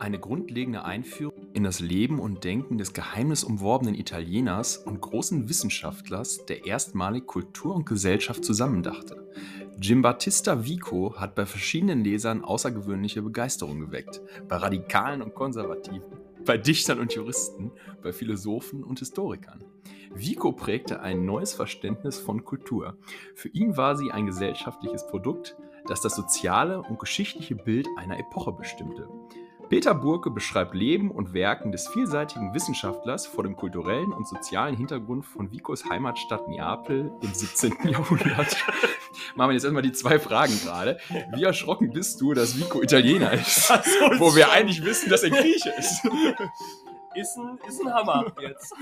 Eine grundlegende Einführung in das Leben und Denken des geheimnisumworbenen Italieners und großen Wissenschaftlers, der erstmalig Kultur und Gesellschaft zusammendachte. Giambattista Vico hat bei verschiedenen Lesern außergewöhnliche Begeisterung geweckt. Bei Radikalen und Konservativen, bei Dichtern und Juristen, bei Philosophen und Historikern. Vico prägte ein neues Verständnis von Kultur. Für ihn war sie ein gesellschaftliches Produkt, das das soziale und geschichtliche Bild einer Epoche bestimmte. Peter Burke beschreibt Leben und Werken des vielseitigen Wissenschaftlers vor dem kulturellen und sozialen Hintergrund von Vicos Heimatstadt Neapel im 17. Jahrhundert. Machen wir jetzt erstmal die zwei Fragen gerade. Wie erschrocken bist du, dass Vico Italiener ist? Wo wir eigentlich wissen, dass er Grieche ist. Ist ein, ist ein Hammer jetzt.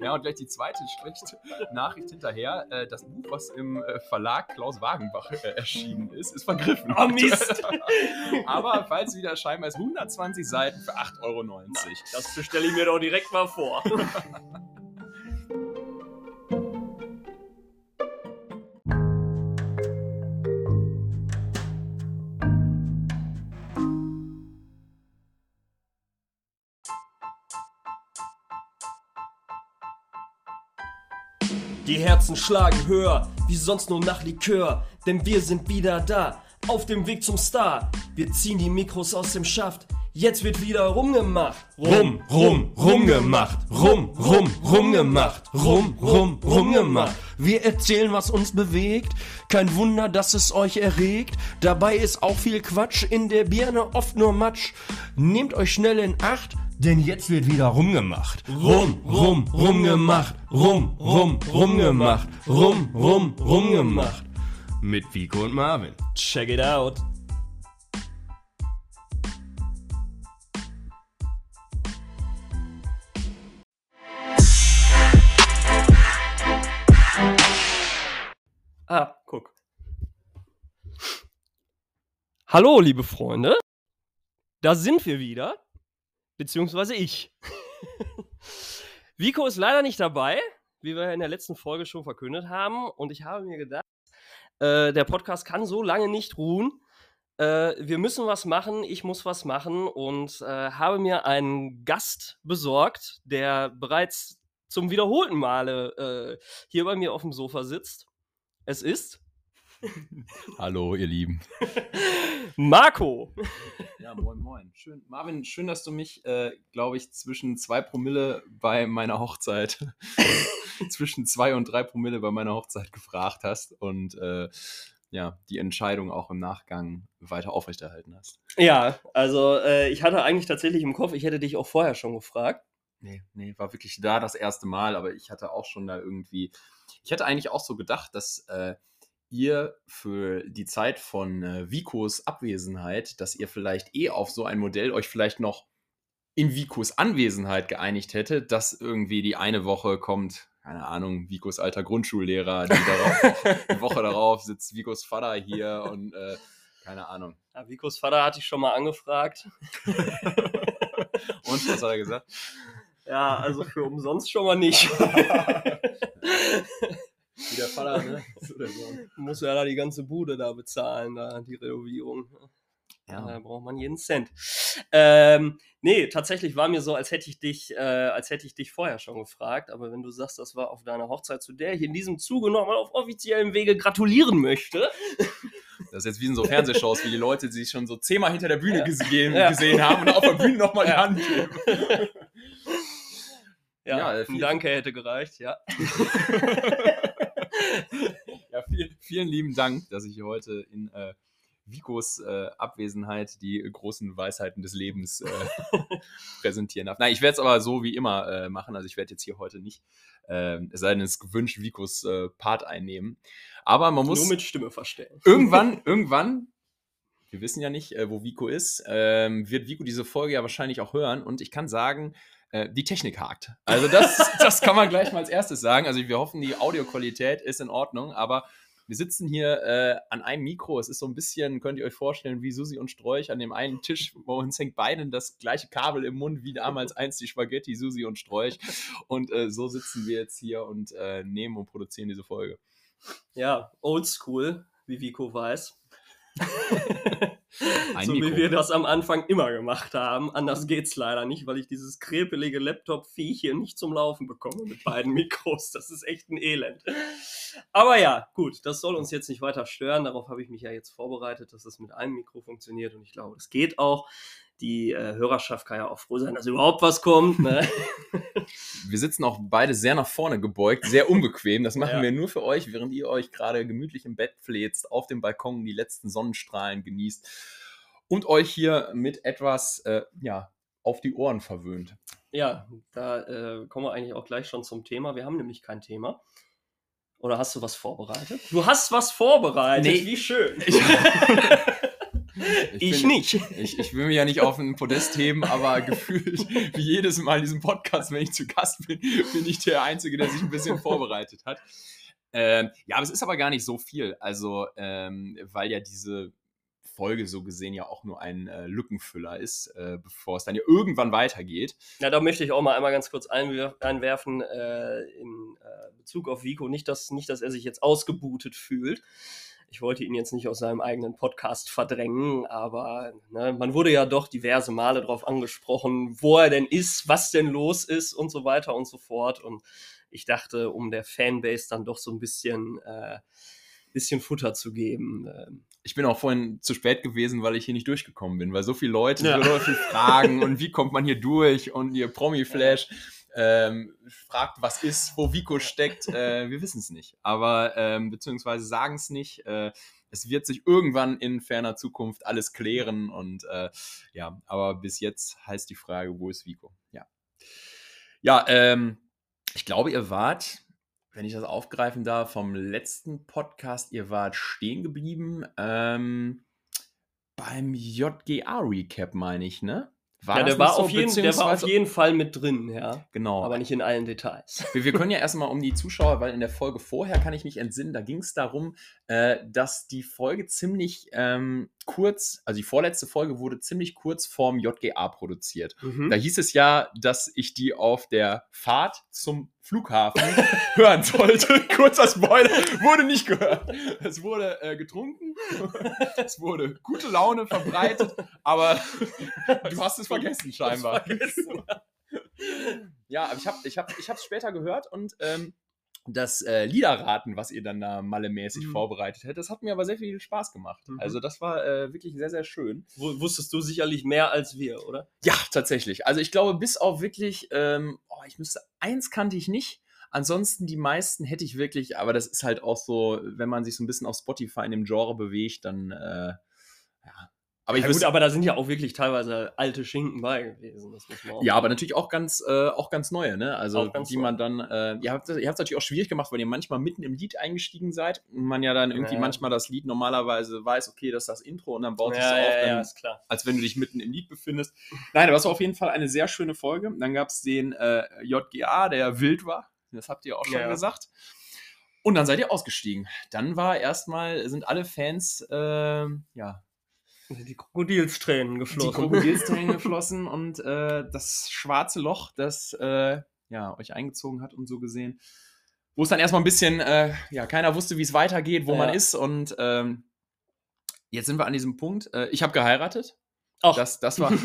Ja, und gleich die zweite schlechte Nachricht hinterher. Äh, Das Buch, was im äh, Verlag Klaus Wagenbach äh, erschienen ist, ist vergriffen. Oh Mist. Aber falls wieder erscheinen, ist 120 Seiten für 8,90 Euro. Das bestelle ich mir doch direkt mal vor. Die Herzen schlagen höher, wie sonst nur nach Likör, denn wir sind wieder da, auf dem Weg zum Star. Wir ziehen die Mikros aus dem Schaft, jetzt wird wieder rumgemacht. Rum, rum, rumgemacht. Rum, rum, rumgemacht. Rum, rum, rumgemacht. Wir erzählen, was uns bewegt. Kein Wunder, dass es euch erregt. Dabei ist auch viel Quatsch. In der Birne oft nur Matsch. Nehmt euch schnell in Acht. Denn jetzt wird wieder rumgemacht. Rum, rum, rumgemacht. Rum, rum, rumgemacht. Rum, rum, rumgemacht. Mit Vico und Marvin. Check it out. Ah, guck. Hallo, liebe Freunde. Da sind wir wieder. Beziehungsweise ich. Vico ist leider nicht dabei, wie wir in der letzten Folge schon verkündet haben. Und ich habe mir gedacht, äh, der Podcast kann so lange nicht ruhen. Äh, wir müssen was machen, ich muss was machen und äh, habe mir einen Gast besorgt, der bereits zum wiederholten Male äh, hier bei mir auf dem Sofa sitzt. Es ist Hallo, ihr Lieben. Marco. Ja, moin, moin. Schön, Marvin, schön, dass du mich, äh, glaube ich, zwischen zwei Promille bei meiner Hochzeit, zwischen zwei und drei Promille bei meiner Hochzeit gefragt hast und äh, ja, die Entscheidung auch im Nachgang weiter aufrechterhalten hast. Ja, also äh, ich hatte eigentlich tatsächlich im Kopf, ich hätte dich auch vorher schon gefragt. Nee, nee, war wirklich da das erste Mal, aber ich hatte auch schon da irgendwie, ich hätte eigentlich auch so gedacht, dass äh, ihr für die Zeit von äh, Vicos Abwesenheit, dass ihr vielleicht eh auf so ein Modell euch vielleicht noch in Vicos Anwesenheit geeinigt hättet, dass irgendwie die eine Woche kommt, keine Ahnung, Vicos alter Grundschullehrer, die, darauf, die Woche darauf sitzt Vicos Vater hier und äh, keine Ahnung. Ja, Vicos Vater hatte ich schon mal angefragt. Und was hat er gesagt? Ja, also für umsonst schon mal nicht. Wie der Vater, ne? Muss ja da die ganze Bude da bezahlen, da die Renovierung. Da Ja. braucht man jeden Cent. Ähm, nee, tatsächlich war mir so, als hätte ich dich, äh, als hätte ich dich vorher schon gefragt. Aber wenn du sagst, das war auf deiner Hochzeit, zu der ich in diesem Zuge nochmal auf offiziellem Wege gratulieren möchte. Das ist jetzt wie in so Fernsehshows, wie die Leute sich schon so zehnmal hinter der Bühne Ja. gesehen, Ja. gesehen haben und auf der Bühne nochmal die Ja. Hand geben. Ja, Ja, ein viel- Danke hätte gereicht, ja. Ja, vielen, vielen lieben Dank, dass ich hier heute in äh, Vicos äh, Abwesenheit die großen Weisheiten des Lebens äh, präsentieren darf. Nein, ich werde es aber so wie immer äh, machen. Also ich werde jetzt hier heute nicht, äh, es sei denn, es gewünscht, Vicos äh, Part einnehmen. Aber man muss Nur mit Stimme verstellen. irgendwann, irgendwann, wir wissen ja nicht, äh, wo Vico ist, ähm, wird Vico diese Folge ja wahrscheinlich auch hören. Und ich kann sagen, äh, die Technik hakt. Also das, das kann man gleich mal als erstes sagen. Also wir hoffen, die Audioqualität ist in Ordnung, aber wir sitzen hier äh, an einem Mikro. Es ist so ein bisschen, könnt ihr euch vorstellen, wie Susi und Strolch an dem einen Tisch. Bei uns hängt beiden das gleiche Kabel im Mund, wie damals einst die Spaghetti, Susi und Strolch. Und äh, so sitzen wir jetzt hier und äh, nehmen und produzieren diese Folge. Ja, oldschool, wie Vico weiß. So Mikro. wie wir das am Anfang immer gemacht haben. Anders geht's leider nicht, weil ich dieses krepelige Laptop-Viech hier nicht zum Laufen bekomme mit beiden Mikros. Das ist echt ein Elend. Aber ja, gut, das soll uns jetzt nicht weiter stören. Darauf habe ich mich ja jetzt vorbereitet, dass es mit einem Mikro funktioniert und ich glaube, das geht auch. Die äh, Hörerschaft kann ja auch froh sein, dass überhaupt was kommt. Ne? Wir sitzen auch beide sehr nach vorne gebeugt, sehr unbequem. Das machen Ja. wir nur für euch, während ihr euch gerade gemütlich im Bett fläzt, auf dem Balkon die letzten Sonnenstrahlen genießt und euch hier mit etwas äh, ja, auf die Ohren verwöhnt. Ja, da äh, kommen wir eigentlich auch gleich schon zum Thema. Wir haben nämlich kein Thema. Oder hast du was vorbereitet? Du hast was vorbereitet. Nee. Wie schön. Ich, Ich bin- nicht. Ich, ich will mich ja nicht auf ein Podest heben, aber gefühlt wie jedes Mal in diesem Podcast, wenn ich zu Gast bin, bin ich der Einzige, der sich ein bisschen vorbereitet hat. Ähm, ja, aber es ist aber gar nicht so viel. Also, ähm, weil ja diese Folge so gesehen ja auch nur ein äh, Lückenfüller ist, äh, bevor es dann ja irgendwann weitergeht. Ja, da möchte ich auch mal einmal ganz kurz einwer einwerfen äh, in äh, Bezug auf Vico. Nicht dass, nicht, dass er sich jetzt ausgebootet fühlt. Ich wollte ihn jetzt nicht aus seinem eigenen Podcast verdrängen, aber ne, man wurde ja doch diverse Male darauf angesprochen, wo er denn ist, was denn los ist und so weiter und so fort. Und ich dachte, um der Fanbase dann doch so ein bisschen, äh, bisschen Futter zu geben. ähm, Ich bin auch vorhin zu spät gewesen, weil ich hier nicht durchgekommen bin, weil so viele Leute, Ja. so viele Leute fragen und wie kommt man hier durch und ihr Promi-Flash ähm, fragt, was ist, wo Vico steckt. Äh, wir wissen es nicht, aber ähm, beziehungsweise sagen es nicht. Äh, es wird sich irgendwann in ferner Zukunft alles klären und äh, ja, aber bis jetzt heißt die Frage, wo ist Vico? Ja, ja, ähm, ich glaube, ihr wart wenn ich das aufgreifen darf, vom letzten Podcast, ihr wart stehen geblieben ähm, beim JGA-Recap, meine ich, ne? Ja, das der war, so? auf jeden, der war auf jeden Fall mit drin, ja. Genau. Aber nicht in allen Details. Wir, wir können ja erstmal um die Zuschauer, weil in der Folge vorher kann ich mich entsinnen, da ging es darum, äh, dass die Folge ziemlich ähm, kurz, also die vorletzte Folge wurde ziemlich kurz vorm JGA produziert. Mhm. Da hieß es ja, dass ich die auf der Fahrt zum Flughafen hören sollte. Kurzer Spoiler, wurde nicht gehört. Es wurde äh, getrunken, es wurde gute Laune verbreitet, aber du hast es vergessen scheinbar. Vergessen. Ja, aber ich habe ich hab, ich hab's später gehört und ähm, das äh, Liederraten, was ihr dann da mallemäßig Mhm. vorbereitet hättet, das hat mir aber sehr viel Spaß gemacht. Mhm. Also das war äh, wirklich sehr, sehr schön. Wu- Wusstest du sicherlich mehr als wir, oder? Ja, tatsächlich. Also ich glaube, bis auf wirklich, ähm, oh, ich müsste, eins kannte ich nicht. Ansonsten die meisten hätte ich wirklich, aber das ist halt auch so, wenn man sich so ein bisschen auf Spotify in dem Genre bewegt, dann, äh, ja. Aber ich ja, gut, aber da sind ja auch wirklich teilweise alte Schinken bei gewesen. Ja, aber natürlich auch ganz, äh, auch ganz neue, ne? Also die neu. man dann, äh, ihr habt es natürlich auch schwierig gemacht, weil ihr manchmal mitten im Lied eingestiegen seid und man ja dann irgendwie Ja. manchmal das Lied normalerweise weiß, okay, das ist das Intro und dann baut sich ja, so auf, dann ja, ist klar. als wenn du dich mitten im Lied befindest. Nein, aber es war auf jeden Fall eine sehr schöne Folge. Dann gab es den äh, JGA, der wild war. Das habt ihr auch schon gesagt. Und dann seid ihr ausgestiegen. Dann war erstmal, sind alle Fans, äh, ja, Die Krokodilstränen die geflossen. Krokodilstränen geflossen und äh, das schwarze Loch, das äh, ja, euch eingezogen hat und so gesehen. Wo es dann erstmal ein bisschen, äh, ja, keiner wusste, wie es weitergeht, wo Ja. man ist. Und ähm, jetzt sind wir an diesem Punkt. Äh, ich habe geheiratet. Ach. Das, das war.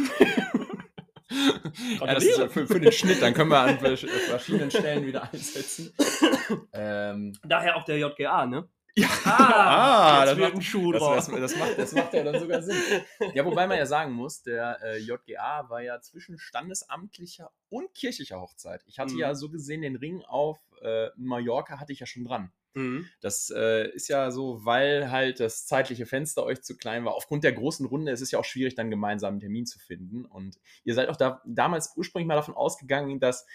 ja, das ist für, für den Schnitt, dann können wir an vers- verschiedenen Stellen wieder einsetzen. ähm, Daher auch der JGA, ne? Ja, Ah, jetzt das wird macht, ein Schuh das, das, macht, das macht ja dann sogar Sinn. Ja, wobei man ja sagen muss, der äh, JGA war ja zwischen standesamtlicher und kirchlicher Hochzeit. Ich hatte Mhm. ja so gesehen den Ring auf äh, Mallorca hatte ich ja schon dran. Mhm. Das äh, ist ja so, weil halt das zeitliche Fenster euch zu klein war. Aufgrund der großen Runde ist es ja auch schwierig, dann gemeinsam einen Termin zu finden. Und ihr seid auch da, damals ursprünglich mal davon ausgegangen, dass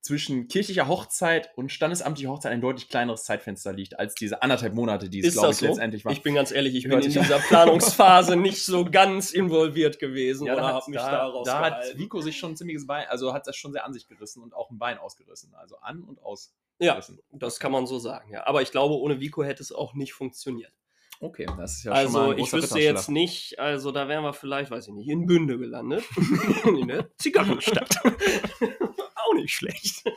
zwischen kirchlicher Hochzeit und standesamtlicher Hochzeit ein deutlich kleineres Zeitfenster liegt, als diese anderthalb Monate, die es, glaube ich, so? letztendlich waren. Ich bin ganz ehrlich, ich bin in dieser Planungsphase nicht so ganz involviert gewesen Ja, oder da, habe hat, mich da, daraus da hat gehalten. Vico sich schon ein ziemliches Bein, also hat das schon sehr an sich gerissen und auch ein Bein ausgerissen. Also an und aus. Ja, das kann man so sagen, ja. Aber ich glaube, ohne Vico hätte es auch nicht funktioniert. Okay, das ist ja schon mal also ein ich großer wüsste jetzt nicht, also da wären wir vielleicht, weiß ich nicht, in Bünde gelandet. in der Zigarrenstadt. nicht schlecht.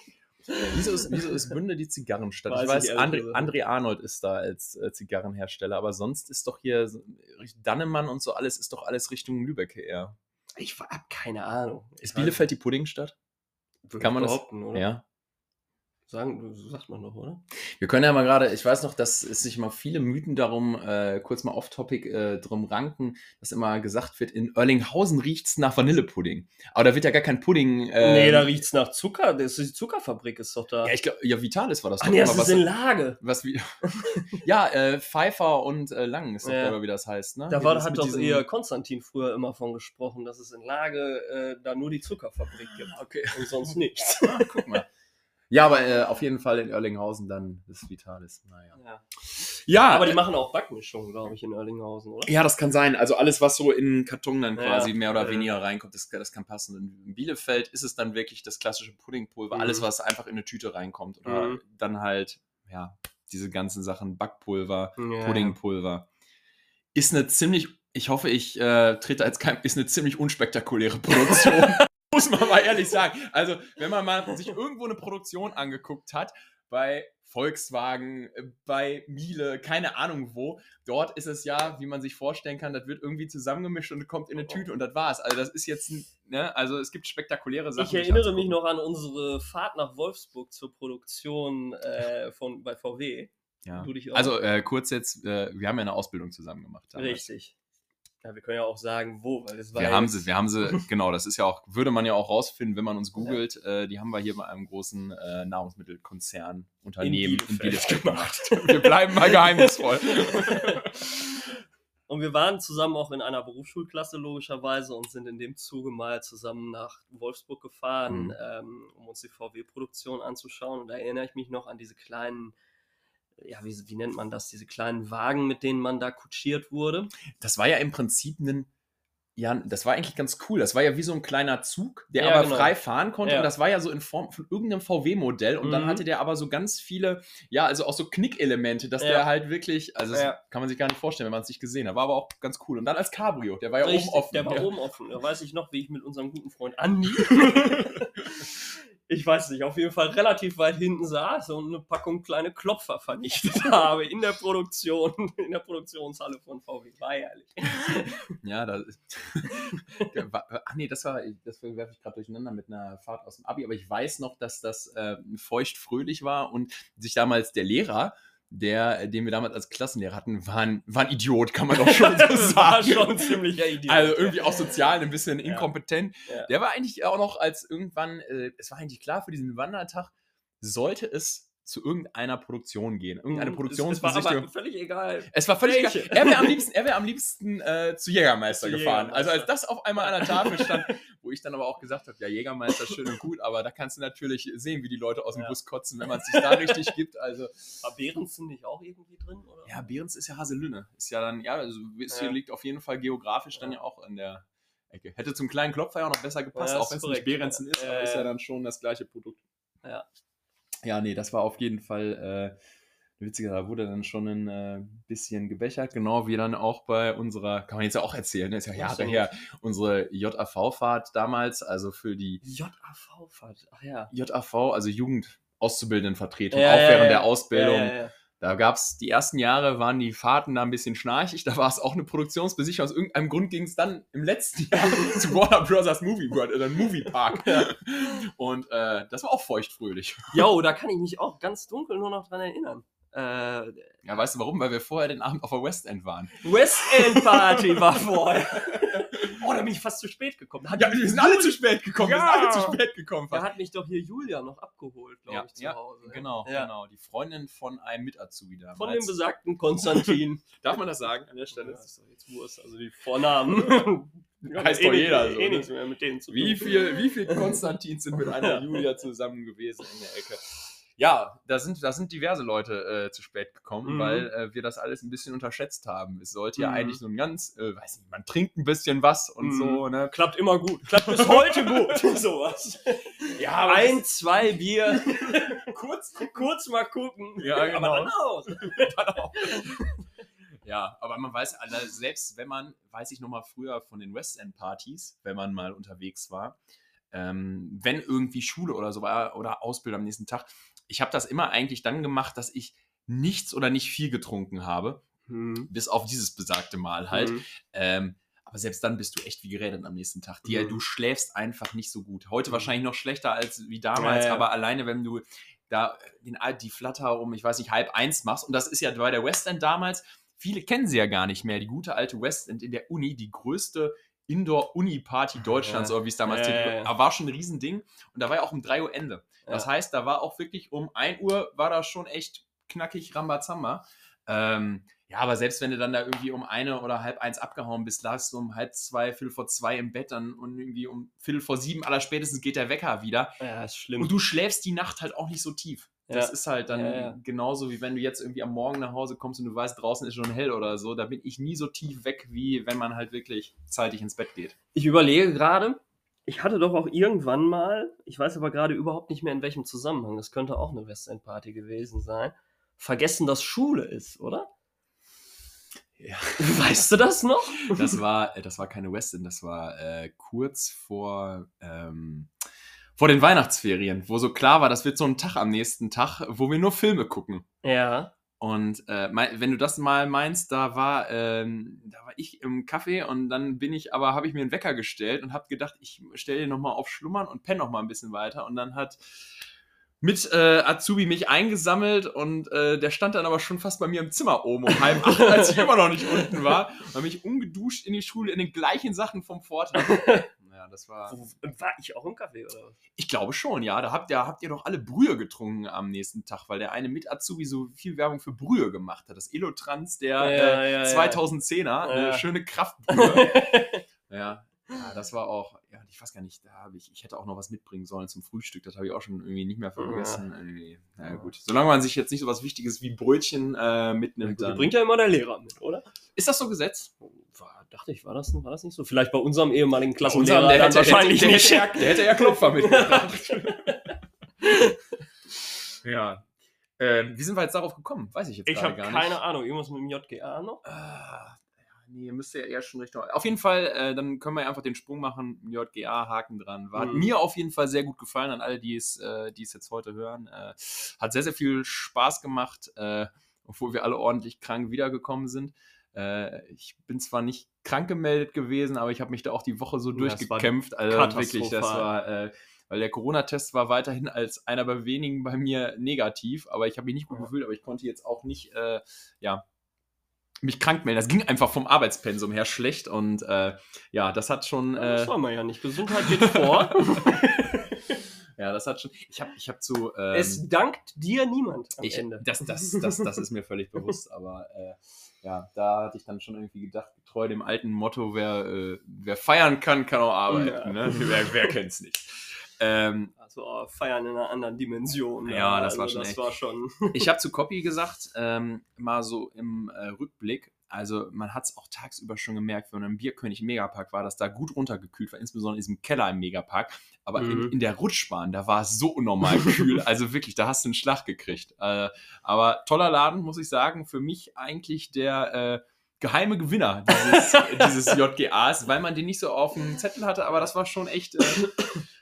Wieso ist, wieso ist Bünde die Zigarrenstadt? Weiß ich weiß, ich André, André Arnold ist da als äh, Zigarrenhersteller, aber sonst ist doch hier Dannemann und so alles, ist doch alles Richtung Lübeck eher. Ich hab keine Ahnung. Ist Bielefeld die Puddingstadt? Würde Kann man das- behaupten, oder? Ja. Sagen, sagt man doch, oder? Wir können ja mal gerade, ich weiß noch, dass es sich mal viele Mythen darum, äh, kurz mal off-topic, äh, drum ranken, dass immer gesagt wird, in Erlinghausen riecht's nach Vanillepudding. Aber da wird ja gar kein Pudding. Äh, nee, da riecht's nach Zucker. Das ist die Zuckerfabrik ist doch da. Ja, ich glaube, ja, Vitalis war das Ach doch nee, das ist in Lage. was wie, ja, äh, Pfeiffer und äh, Lang ist doch, Ja. wie das heißt, ne? Da war, hat doch eher Konstantin früher immer von gesprochen, dass es in Lage äh, da nur die Zuckerfabrik gibt. Okay. Und sonst nichts. Ah, guck mal. Ja, aber äh, auf jeden Fall in Erlinghausen dann das Vitalis. Naja. Ja. Ja, Aber die machen auch Backmischungen, glaube ich, in Erlinghausen, oder? Ja, das kann sein. Also alles, was so in Karton dann Ja, quasi mehr oder ja. weniger reinkommt, das, das kann passen. In Bielefeld ist es dann wirklich das klassische Puddingpulver. Mhm. Alles, was einfach in eine Tüte reinkommt. Oder Mhm. dann halt, ja, diese ganzen Sachen, Backpulver, Ja. Puddingpulver. Ist eine ziemlich, ich hoffe, ich äh, trete als kein, ist eine ziemlich unspektakuläre Produktion. Muss man mal ehrlich sagen. Also, wenn man mal sich irgendwo eine Produktion angeguckt hat, bei Volkswagen, äh, bei Miele, keine Ahnung wo, dort ist es ja, wie man sich vorstellen kann, das wird irgendwie zusammengemischt und kommt in eine Tüte und das war's. Also, das ist jetzt, ne, also es gibt spektakuläre Sachen. Ich erinnere mich noch an unsere Fahrt nach Wolfsburg zur Produktion äh, von, bei VW. Ja. Also, äh, kurz jetzt, äh, wir haben ja eine Ausbildung zusammen gemacht. damals. Richtig. Ja, wir können ja auch sagen, wo, weil es war Wir ja haben sie, wir haben sie, genau, das ist ja auch, würde man ja auch rausfinden, wenn man uns googelt. Äh, die haben wir hier bei einem großen äh, Nahrungsmittelkonzern Unternehmen in Bielefeld gemacht. wir bleiben mal geheimnisvoll. Und wir waren zusammen auch in einer Berufsschulklasse logischerweise und sind in dem Zuge mal zusammen nach Wolfsburg gefahren, Mhm. ähm, um uns die VW-Produktion anzuschauen. Und da erinnere ich mich noch an diese kleinen, ja, wie, wie nennt man das, diese kleinen Wagen, mit denen man da kutschiert wurde. Das war ja im Prinzip ein, ja, das war eigentlich ganz cool. Das war ja wie so ein kleiner Zug, der Ja, aber genau. frei fahren konnte. Ja. Und das war ja so in Form von irgendeinem VW-Modell. Und dann Mhm. hatte der aber so ganz viele, ja, also auch so Knickelemente, dass Ja. der halt wirklich, also das Ja. kann man sich gar nicht vorstellen, wenn man es nicht gesehen hat. War aber auch ganz cool. Und dann als Cabrio, der war ja Richtig, oben offen. Der war oben offen. Da weiß ich noch, wie ich mit unserem guten Freund Andi, ich weiß nicht, auf jeden Fall relativ weit hinten saß und eine Packung kleine Klopfer vernichtet habe in der Produktion, in der Produktionshalle von VW. War herrlich. Ja, da wa- Ach nee, das war, das werfe ich gerade durcheinander mit einer Fahrt aus dem Abi, aber ich weiß noch, dass das äh, feucht fröhlich war und sich damals der Lehrer, der, den wir damals als Klassenlehrer hatten, war ein, war ein Idiot, kann man doch schon so sagen. war schon ein ziemlicher Idiot. Also irgendwie auch sozial ein bisschen inkompetent. Ja. Der war eigentlich auch noch als irgendwann, äh, es war eigentlich klar für diesen Wandertag, sollte es zu irgendeiner Produktion gehen. Irgendeine Es- Produktionsbesichtigung. Es war völlig egal. Es war völlig egal. Er wäre am liebsten, er wär am liebsten äh, zu Jägermeister Zu gefahren. Jägermeister. Also als das auf einmal an der Tafel stand, wo ich dann aber auch gesagt habe, ja, Jägermeister schön und gut, aber da kannst du natürlich sehen, wie die Leute aus dem Ja. Bus kotzen, wenn man es sich da richtig gibt. Also, War Behrensen nicht auch irgendwie drin? Oder? ja, Behrens ist ja Haselünne. Ist ja dann, ja, also es Ja. liegt auf jeden Fall geografisch dann Ja. auch in der Ecke. Hätte zum kleinen Klopfer ja auch noch besser gepasst, Ja, auch wenn es nicht. Behrensen ist, aber ist ja ja. dann schon das gleiche Produkt. Ja. Ja, nee, das war auf jeden Fall äh, witziger. Da wurde dann schon ein äh, bisschen gebechert, genau wie dann auch bei unserer, kann man jetzt ja auch erzählen, ne? ist ja Jahre her, unsere JAV-Fahrt damals, also für die JAV-Fahrt. Ach ja. JAV, also Jugendauszubildendenvertretung, Ja, auch ja, während ja. der Ausbildung. Da gab es die ersten Jahre, waren die Fahrten da ein bisschen schnarchig. Da war es auch eine Produktionsbesichtigung. Aus irgendeinem Grund ging es dann im letzten Jahr zu Warner Brothers Movie World oder Movie Park. Und äh, das war auch feuchtfröhlich. Jo, da kann ich mich auch ganz dunkel nur noch dran erinnern. Äh, Ja, weißt du warum? Weil wir vorher den Abend auf der West End waren. West End Party war vorher. Oh, da bin ich fast zu spät gekommen. Da hat, Ja, wir sind alle zu spät gekommen. Wir Ja. sind alle zu spät gekommen. da fast. hat mich doch hier Julia noch abgeholt, glaube Ja, ich, zu ja, Hause. Genau, Ja. genau. Die Freundin von einem Mit-Azubi damals. Von dem besagten Konstantin. Darf man das sagen an der Das Stelle? ist doch jetzt Wurst, also die Vornamen. Heißt eh doch jeder eh so, ne? nichts mehr mit denen zu tun. Wie viel, wie viel Konstantins sind mit einer Julia zusammen gewesen in der Ecke? Ja, da sind, da sind diverse Leute äh, zu spät gekommen, Mhm. weil äh, wir das alles ein bisschen unterschätzt haben. Es sollte ja Mhm. eigentlich so ein ganz, äh, weiß nicht, man trinkt ein bisschen was und Mhm. so, ne? Klappt immer gut. Klappt bis heute gut. Sowas. Ja, Ein, zwei Bier. kurz, Kurz mal gucken. Ja, genau. Aber dann aus. Ja, aber man weiß, also selbst wenn man, weiß ich noch mal früher von den West End Partys, wenn man mal unterwegs war, ähm, wenn irgendwie Schule oder so war oder Ausbildung am nächsten Tag. Ich habe das immer eigentlich dann gemacht, dass ich nichts oder nicht viel getrunken habe, Mhm. bis auf dieses besagte Mal halt. Mhm. Ähm, aber selbst dann bist du echt wie geredet am nächsten Tag. Dir, Mhm. Du schläfst einfach nicht so gut. Heute Mhm. wahrscheinlich noch schlechter als wie damals, Ja, ja. aber alleine, wenn du da den, die Flatter um, ich weiß nicht, halb eins machst, und das ist ja bei der West End damals, viele kennen sie ja gar nicht mehr, die gute alte West End in der Uni, die größte Indoor-Uni-Party Deutschlands, Ja. oder wie es damals Ja, ja, war schon ein Riesending. Und da war ja auch um 3 Uhr Ende. Das heißt, da war auch wirklich um 1 Uhr war da schon echt knackig Rambazamba. Ähm, ja, aber selbst wenn du dann da irgendwie um eine oder halb eins abgehauen bist, lagst du um halb zwei, viertel vor zwei im Bett dann und irgendwie um viertel vor sieben aller spätestens geht der Wecker wieder. Ja, ist schlimm. Und du schläfst die Nacht halt auch nicht so tief. Das Ja. ist halt dann Ja, ja. genauso wie wenn du jetzt irgendwie am Morgen nach Hause kommst und du weißt, draußen ist schon hell oder so. Da bin ich nie so tief weg, wie wenn man halt wirklich zeitig ins Bett geht. Ich überlege gerade, ich hatte doch auch irgendwann mal, ich weiß aber gerade überhaupt nicht mehr in welchem Zusammenhang, das könnte auch eine Westend-Party gewesen sein, vergessen, dass Schule ist, oder? Ja. Weißt du das noch? Das war, äh, das war keine West End, das war äh, kurz vor, ähm, vor den Weihnachtsferien, wo so klar war, das wird so ein Tag am nächsten Tag, wo wir nur Filme gucken. Ja. Und äh, wenn du das mal meinst, da war, ähm, da war ich im Café und dann bin ich, aber habe ich mir einen Wecker gestellt und habe gedacht, ich stelle den nochmal auf Schlummern und penne nochmal ein bisschen weiter. Und dann hat mit äh, Azubi mich eingesammelt und äh, der stand dann aber schon fast bei mir im Zimmer oben um halb acht, als ich immer noch nicht unten war. Und habe mich ungeduscht in die Schule in den gleichen Sachen vom Vortag. Das war. War ich auch im Café, oder? Ich glaube schon, ja. Da habt ihr, habt ihr doch alle Brühe getrunken am nächsten Tag, weil der eine mit Azubi so viel Werbung für Brühe gemacht hat. Das Elotrans der Ja, äh, ja, ja. 2010er, eine schöne Kraftbrühe. ja. das war auch, ich weiß gar nicht, da habe ich, ich hätte auch noch was mitbringen sollen zum Frühstück. Das habe ich auch schon irgendwie nicht mehr vergessen. Irgendwie. Na ja, gut. Solange man sich jetzt nicht so was Wichtiges wie Brötchen äh, mitnimmt, Die dann. bringt ja immer der Lehrer mit, oder? Ist das so gesetzt? War, dachte ich, war das, war das nicht so? Vielleicht bei unserem ehemaligen Klassenlehrer dann wahrscheinlich der, nicht. Hätte, der, hätte ja Klopfer mitgebracht. ja. Ähm, wie sind wir jetzt darauf gekommen? Weiß ich jetzt Ich habe gar nicht. keine Ahnung. Irgendwas mit dem JGA noch? Ah, ja, nee, müsste ja eher schon Richtung. Auf jeden Fall, äh, dann können wir ja einfach den Sprung machen. JGA, Haken dran. War, Hat Mhm. mir auf jeden Fall sehr gut gefallen an alle, die es, äh, die es jetzt heute hören. Äh, hat sehr, sehr viel Spaß gemacht, äh, obwohl wir alle ordentlich krank wiedergekommen sind. Äh, ich bin zwar nicht krank gemeldet gewesen, aber ich habe mich da auch die Woche so Ja, durchgekämpft. Also wirklich, das war. Äh, weil der Corona-Test war weiterhin als einer bei wenigen bei mir negativ, aber ich habe mich nicht gut gefühlt, aber ich konnte jetzt auch nicht, äh, ja, mich krank melden. Das ging einfach vom Arbeitspensum her schlecht und äh, ja, das hat schon. Äh, das wollen wir ja nicht. Gesundheit geht vor. ja, das hat schon. Ich habe ich hab zu. Ähm, es dankt dir niemand am ich, Ende. das, das, das, das ist mir völlig bewusst, aber äh, ja, da hatte ich dann schon irgendwie gedacht, getreu dem alten Motto, wer, äh, wer feiern kann, kann auch arbeiten. Ja. Ne? Wer, wer kennt's nicht? Ähm, Also oh, feiern in einer anderen Dimension. Ja, das war also, schon das echt- war schon. ich habe zu Copy gesagt, ähm, mal so im äh, Rückblick, also man hat es auch tagsüber schon gemerkt, wenn man im Bierkönig Megapark war, dass da gut runtergekühlt war, insbesondere in diesem Keller im Megapark. Aber in, Mhm. in der Rutschbahn, da war es so unnormal kühl. also wirklich, da hast du einen Schlag gekriegt. Äh, aber toller Laden, muss ich sagen. Für mich eigentlich der äh, geheime Gewinner dieses, dieses JGAs, weil man den nicht so auf dem Zettel hatte. Aber das war schon echt, äh,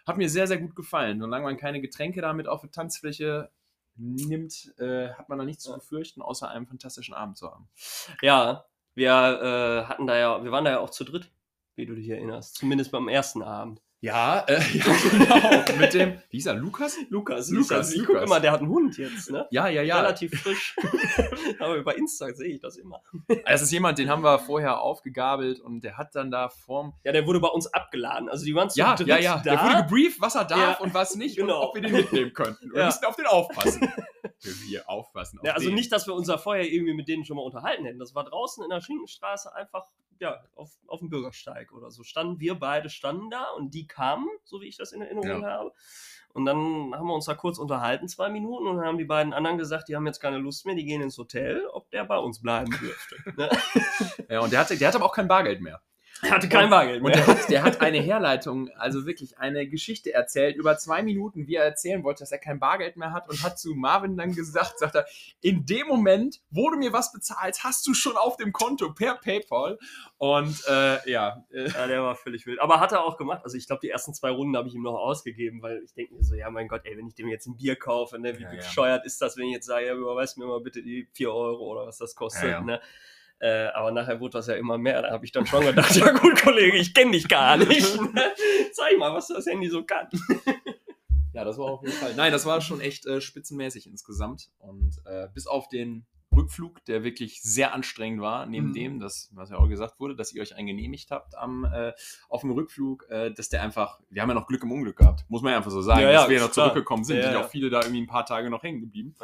hat mir sehr, sehr gut gefallen. Solange man keine Getränke damit auf der Tanzfläche nimmt, äh, hat man da nichts zu Ja. befürchten, außer einen fantastischen Abend zu haben. Ja, wir äh, hatten da ja, wir waren da ja auch zu dritt, wie du dich erinnerst. Zumindest beim ersten Abend. Ja, äh, ja genau. Mit dem, wie hieß er, Lukas? Lukas, Lukas, Ich Lukas. guck immer, der hat einen Hund jetzt, ne? Ja, ja, ja. Relativ frisch. Aber über Insta sehe ich das immer. Das ist jemand, den haben wir vorher aufgegabelt und der hat dann da vorm. Ja, der wurde bei uns abgeladen. Also die waren zu Ja, dritt ja, ja. da. Der wurde gebrieft, was er darf Ja, und was nicht genau. und ob wir den mitnehmen könnten. Wir Ja. müssen auf den aufpassen. wir aufpassen. Auf Ja, also den. nicht, dass wir uns da vorher irgendwie mit denen schon mal unterhalten hätten. Das war draußen in der Schinkenstraße einfach, ja, auf, auf dem Bürgersteig oder so. Standen wir beide standen da und die kamen, so wie ich das in Erinnerung Ja. habe. Und dann haben wir uns da kurz unterhalten, zwei Minuten, und dann haben die beiden anderen gesagt, die haben jetzt keine Lust mehr, die gehen ins Hotel, ob der bei uns bleiben dürfte. ne? Ja, und der, hatte, der hat aber auch kein Bargeld mehr. Er hatte kein Bargeld Und der hat, der hat eine Herleitung, also wirklich eine Geschichte erzählt, über zwei Minuten, wie er erzählen wollte, dass er kein Bargeld mehr hat und hat zu Marvin dann gesagt, sagt er, in dem Moment, wo du mir was bezahlst, hast du schon auf dem Konto per PayPal. Und äh, ja, Ja, der war völlig wild. Aber hat er auch gemacht. Also ich glaube, die ersten zwei Runden habe ich ihm noch ausgegeben, weil ich denke mir so, ja mein Gott, ey, wenn ich dem jetzt ein Bier kaufe, ne, wie Ja, ja. bescheuert ist das, wenn ich jetzt sage, ja, überweis mir mal bitte die 4 Euro oder was das kostet. Ja, ja. Ne? Äh, aber nachher wurde das ja immer mehr. Da habe ich dann schon gedacht, ja gut, Kollege, ich kenne dich gar nicht. Zeig mal, was das Handy so kann. ja, das war auf jeden Fall. Nein, das war schon echt äh, spitzenmäßig insgesamt. Und äh, bis auf den Rückflug, der wirklich sehr anstrengend war, neben Mhm. dem, das, was ja auch gesagt wurde, dass ihr euch einen genehmigt habt am, äh, auf dem Rückflug, äh, dass der einfach, wir haben ja noch Glück im Unglück gehabt, muss man ja einfach so sagen, Ja, ja, dass wir noch klar. zurückgekommen sind, Ja, sind ja ja. auch viele da irgendwie ein paar Tage noch hängen geblieben.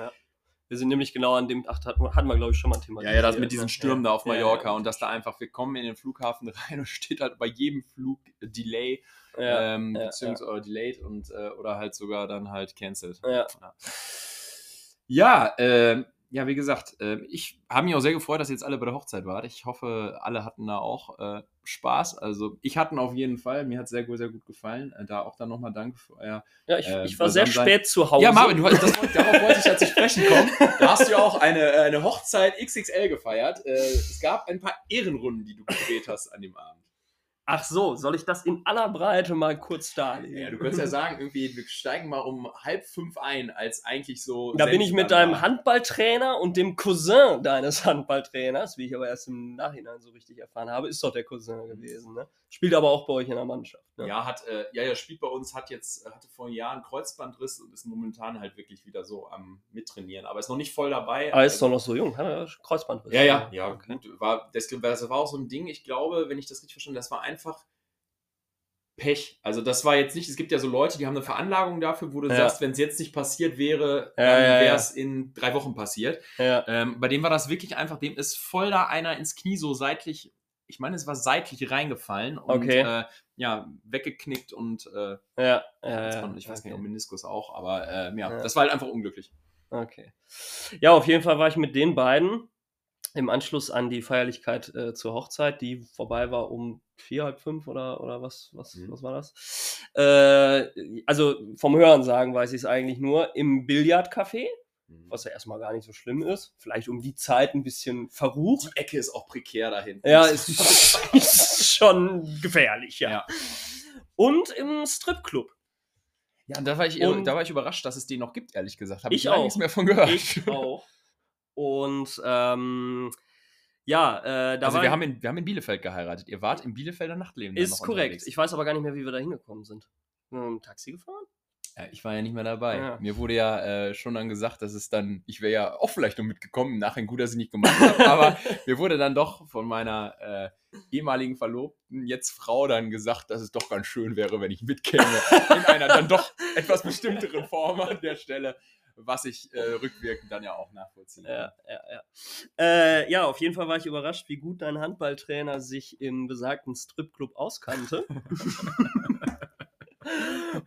Wir sind nämlich genau an dem, ach, hatten wir, glaube ich schon mal ein Thema. Ja, ja, das mit diesen Stürmen da auf Ja, ja, Mallorca ja. und dass da einfach, wir kommen in den Flughafen rein und steht halt bei jedem Flug Delay, Ja, ähm, ja, beziehungsweise oder delayed und äh, oder halt sogar dann halt cancelled. ja. Ja, ähm, ja, wie gesagt, ähm, ich habe mich auch sehr gefreut, dass ihr jetzt alle bei der Hochzeit wart. Ich hoffe, alle hatten da auch äh, Spaß. Also ich hatte auf jeden Fall. Mir hat es sehr, gut- sehr gut gefallen. Äh, da auch dann nochmal Danke für euer ja ich, Äh, ich war sehr spät zu Hause. Ja, Marvin, du, hast- das, darauf wollte ich ja zu sprechen kommen. Da hast du ja auch eine, äh, eine Hochzeit XXL gefeiert. Äh, es gab ein paar Ehrenrunden, die du gedreht hast an dem Abend. Ach so, soll ich das in aller Breite mal kurz darlegen? Ja, du könntest ja sagen, irgendwie, wir steigen mal um halb fünf ein, als eigentlich so. Da bin ich mit deinem. Handballtrainer und dem Cousin deines Handballtrainers, wie ich aber erst im Nachhinein so richtig erfahren habe, ist doch der Cousin gewesen. Ne? Spielt aber auch bei euch in der Mannschaft. Ne? Ja, hat, äh, ja, ja, spielt bei uns, hat jetzt, äh, hatte vor Jahren Kreuzbandriss und ist momentan halt wirklich wieder so am Mittrainieren, aber ist noch nicht voll dabei. Aber ist doch noch so jung, hat er Kreuzbandriss. Ja, ja, ja, Okay. gut. War, das, das war auch so ein Ding, ich glaube, wenn ich das richtig verstanden habe, das war einfach Pech. Also das war jetzt nicht, es gibt ja so Leute, die haben eine Veranlagung dafür, wo du Ja. sagst, wenn es jetzt nicht passiert wäre, Ja, dann ja, ja. wäre es in drei Wochen passiert. Ja. Ähm, bei dem war das wirklich einfach, dem ist voll da einer ins Knie so seitlich, ich meine, es war seitlich reingefallen und Okay. äh, ja, weggeknickt und äh, Ja, ja, man- ich weiß nicht, okay. ob Meniskus auch, aber äh, ja, Ja. das war halt einfach unglücklich. Okay. Ja, auf jeden Fall war ich mit den beiden im Anschluss an die Feierlichkeit äh, zur Hochzeit, die vorbei war um vier, halb fünf oder, oder was, was, Mhm. was war das? Äh, also vom Hören sagen weiß ich es eigentlich nur im Billardcafé, was ja erstmal gar nicht so schlimm ist. Vielleicht um die Zeit ein bisschen verrucht. Die Ecke ist auch prekär da hinten. Ja, ist, ist schon gefährlich, ja. Ja. Und im Stripclub. Ja, da war ich, Und- da war ich überrascht, dass es den noch gibt, ehrlich gesagt. Habe Ich lange auch. nichts mehr von gehört. Ich auch. Und ähm, ja, äh, da also war wir haben, in, wir haben in Bielefeld geheiratet. Ihr wart im Bielefelder Nachtleben. Ist korrekt. unterwegs. Ich weiß aber gar nicht mehr, wie wir da hingekommen sind. Taxi gefahren? Ich war ja nicht mehr dabei. Ja. Mir wurde ja äh, schon dann gesagt, dass es dann, ich wäre ja auch vielleicht noch mitgekommen, nachher gut, dass ich nicht gemacht habe, aber mir wurde dann doch von meiner äh, ehemaligen Verlobten, jetzt Frau, dann gesagt, dass es doch ganz schön wäre, wenn ich mitkäme. In einer dann doch etwas bestimmteren Form an der Stelle, was ich äh, rückwirkend dann ja auch nachvollziehen kann. Ja, ja, ja. Äh, ja, auf jeden Fall war ich überrascht, wie gut dein Handballtrainer sich im besagten Stripclub auskannte.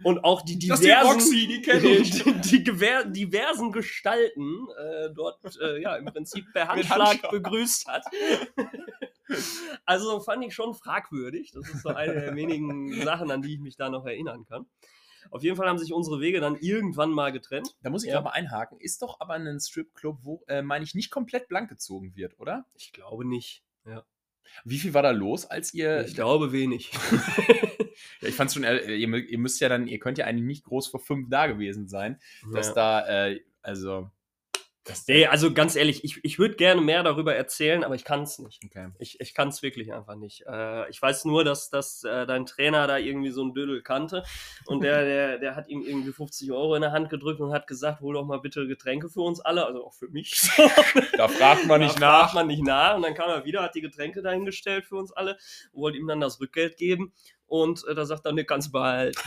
Und auch die Das ist die diversen, die kenn ich. die, die gewer- diversen Gestalten äh, dort äh, ja im Prinzip per Handschlag begrüßt hat. Also fand ich schon fragwürdig. Das ist so eine der wenigen Sachen, an die ich mich da noch erinnern kann. Auf jeden Fall haben sich unsere Wege dann irgendwann mal getrennt. Da muss ich Ja. gerade mal einhaken. Ist doch aber ein Stripclub, wo, äh, meine ich, nicht komplett blank gezogen wird, oder? Ich glaube nicht. Wie viel war da los, als ihr. Ich glaube wenig. Ja, ich fand's schon, ihr, ihr müsst ja dann, ihr könnt ja eigentlich nicht groß vor fünf da gewesen sein, dass Ja. da, äh, also. Nee, also ganz ehrlich, ich, ich würde gerne mehr darüber erzählen, aber ich kann es nicht. Okay. Ich, ich kann es wirklich einfach nicht. Äh, ich weiß nur, dass, dass äh, dein Trainer da irgendwie so einen Dödel kannte und der, der, der hat ihm irgendwie 50 Euro in der Hand gedrückt und hat gesagt, hol doch mal bitte Getränke für uns alle, also auch für mich. Da fragt man nicht Da fragt nach. man nicht nach. Und dann kam er wieder, hat die Getränke dahingestellt für uns alle, wollte ihm dann das Rückgeld geben. Und äh, da sagt er, ne, kannst behalten.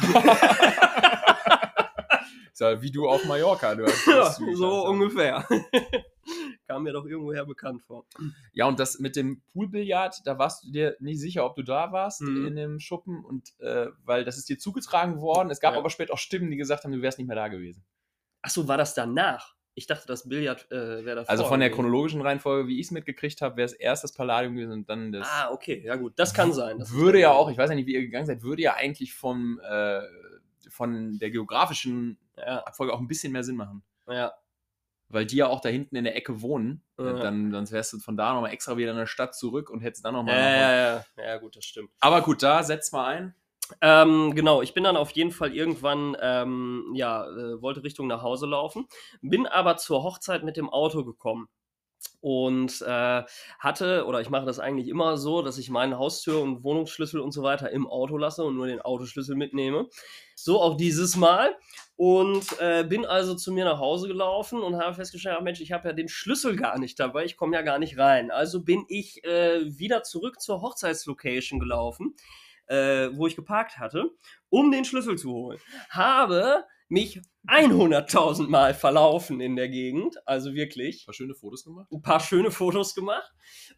Ja wie du auf Mallorca, du. Ja, so gesagt. ungefähr. Kam mir doch irgendwoher bekannt vor. Ja, und das mit dem Poolbillard, da warst du dir nicht sicher, ob du da warst Mhm. in dem Schuppen und äh, weil das ist dir zugetragen worden. Es gab Ja. aber später auch Stimmen, die gesagt haben, du wärst nicht mehr da gewesen. Achso, war das danach? Ich dachte, das Billard äh, wäre davor. Also von der gewesen. chronologischen Reihenfolge, wie ich es mitgekriegt habe, wäre es erst das Palladium gewesen und dann das. Ah, okay, ja gut, das kann sein. Das würde ja auch, ich weiß ja nicht, wie ihr gegangen seid, würde ja eigentlich vom, äh, von der geografischen Ja, Abfolge auch ein bisschen mehr Sinn machen. ja. Weil die ja auch da hinten in der Ecke wohnen. Ja. Dann, dann wärst du von da nochmal extra wieder in der Stadt zurück und hättest dann Ja, nochmal. ja, ja, ja, gut, das stimmt. Aber gut, da setz mal ein. Ähm, genau, ich bin dann auf jeden Fall irgendwann, ähm, ja, äh, wollte Richtung nach Hause laufen, bin aber zur Hochzeit mit dem Auto gekommen und äh, hatte, oder ich mache das eigentlich immer so, dass ich meinen Haustür und Wohnungsschlüssel und so weiter im Auto lasse und nur den Autoschlüssel mitnehme. So auch dieses Mal. Und äh, bin also zu mir nach Hause gelaufen und habe festgestellt, ach Mensch, ich habe ja den Schlüssel gar nicht dabei, ich komme ja gar nicht rein. Also bin ich äh, wieder zurück zur Hochzeitslocation gelaufen, äh, wo ich geparkt hatte, um den Schlüssel zu holen. Habe mich 100.000 Mal verlaufen in der Gegend, also wirklich Ein paar schöne Fotos gemacht. ein paar schöne Fotos gemacht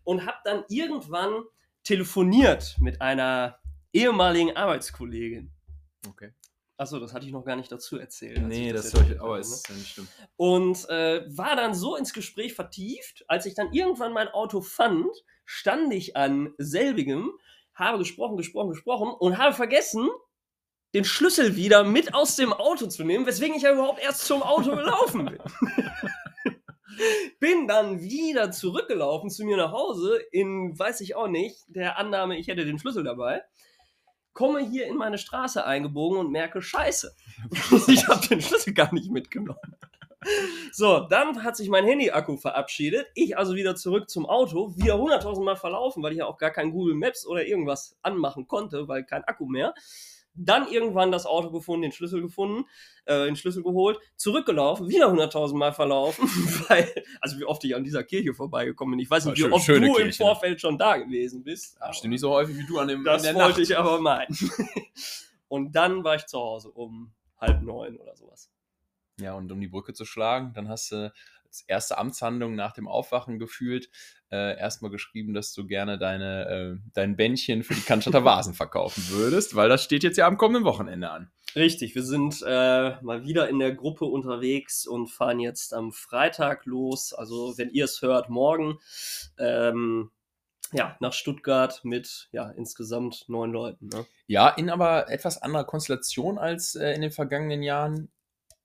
und habe dann irgendwann telefoniert mit einer ehemaligen Arbeitskollegin. Okay. Achso, das hatte ich noch gar nicht dazu erzählt. Nee, das jetzt soll ich, aber ne? ist ja nicht schlimm. Und äh, war dann so ins Gespräch vertieft, als ich dann irgendwann mein Auto fand, stand ich an selbigem, habe gesprochen, gesprochen, gesprochen und habe vergessen, den Schlüssel wieder mit aus dem Auto zu nehmen, weswegen ich ja überhaupt erst zum Auto gelaufen bin. bin dann wieder zurückgelaufen zu mir nach Hause in, weiß ich auch nicht, der Annahme, ich hätte den Schlüssel dabei. Komme hier in meine Straße eingebogen und merke, scheiße, ich habe den Schlüssel gar nicht mitgenommen. So, dann hat sich mein Handy-Akku verabschiedet. Ich also wieder zurück zum Auto, wieder 100.000 Mal verlaufen, weil ich ja auch gar kein Google Maps oder irgendwas anmachen konnte, weil kein Akku mehr. Dann irgendwann das Auto gefunden, den Schlüssel gefunden, äh, den Schlüssel geholt, zurückgelaufen, wieder 100.000 Mal verlaufen, weil, also wie oft ich an dieser Kirche vorbeigekommen bin. Ich weiß nicht, wie schön- oft du im Kirche. Vorfeld schon da gewesen bist. Stimmt nicht so häufig wie du an dem das wollte Nacht. ich aber meinen. Und dann war ich zu Hause um halb neun oder sowas. Ja, und um die Brücke zu schlagen, dann hast du als erste Amtshandlung nach dem Aufwachen gefühlt äh, erstmal geschrieben, dass du gerne deine, äh, dein Bändchen für die Cannstatter Vasen verkaufen würdest, weil das steht jetzt ja am kommenden Wochenende an. Richtig, wir sind äh, mal wieder in der Gruppe unterwegs und fahren jetzt am Freitag los. Also, wenn ihr es hört, morgen. Ähm, ja, nach Stuttgart mit ja, insgesamt neun Leuten. Ne? Ja, in aber etwas anderer Konstellation als äh, in den vergangenen Jahren.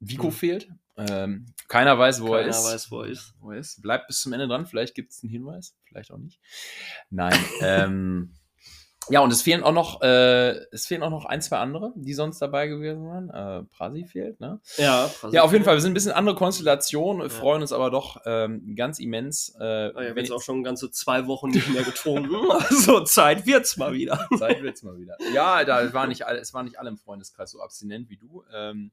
Vico Hm. fehlt. Ähm, keiner weiß, wo er Keiner ist. weiß, wo er ist. Wo er ist. Bleibt bis zum Ende dran. Vielleicht gibt es einen Hinweis, vielleicht auch nicht. Nein. ähm, ja, und es fehlen auch noch, äh, es fehlen auch noch ein, zwei andere, die sonst dabei gewesen waren. Äh, Prasi fehlt, ne? Ja, Ja, auf jeden Fall. Wir sind ein bisschen andere Konstellation, Ja. freuen uns aber doch ähm, ganz immens. Äh, Oh, ich habe wenn jetzt auch schon ganze zwei Wochen nicht mehr getrunken. Also Zeit wird's mal wieder. Zeit wird's mal wieder. Ja, da war nicht alle, es waren nicht alle im Freundeskreis so abstinent wie du. Ähm,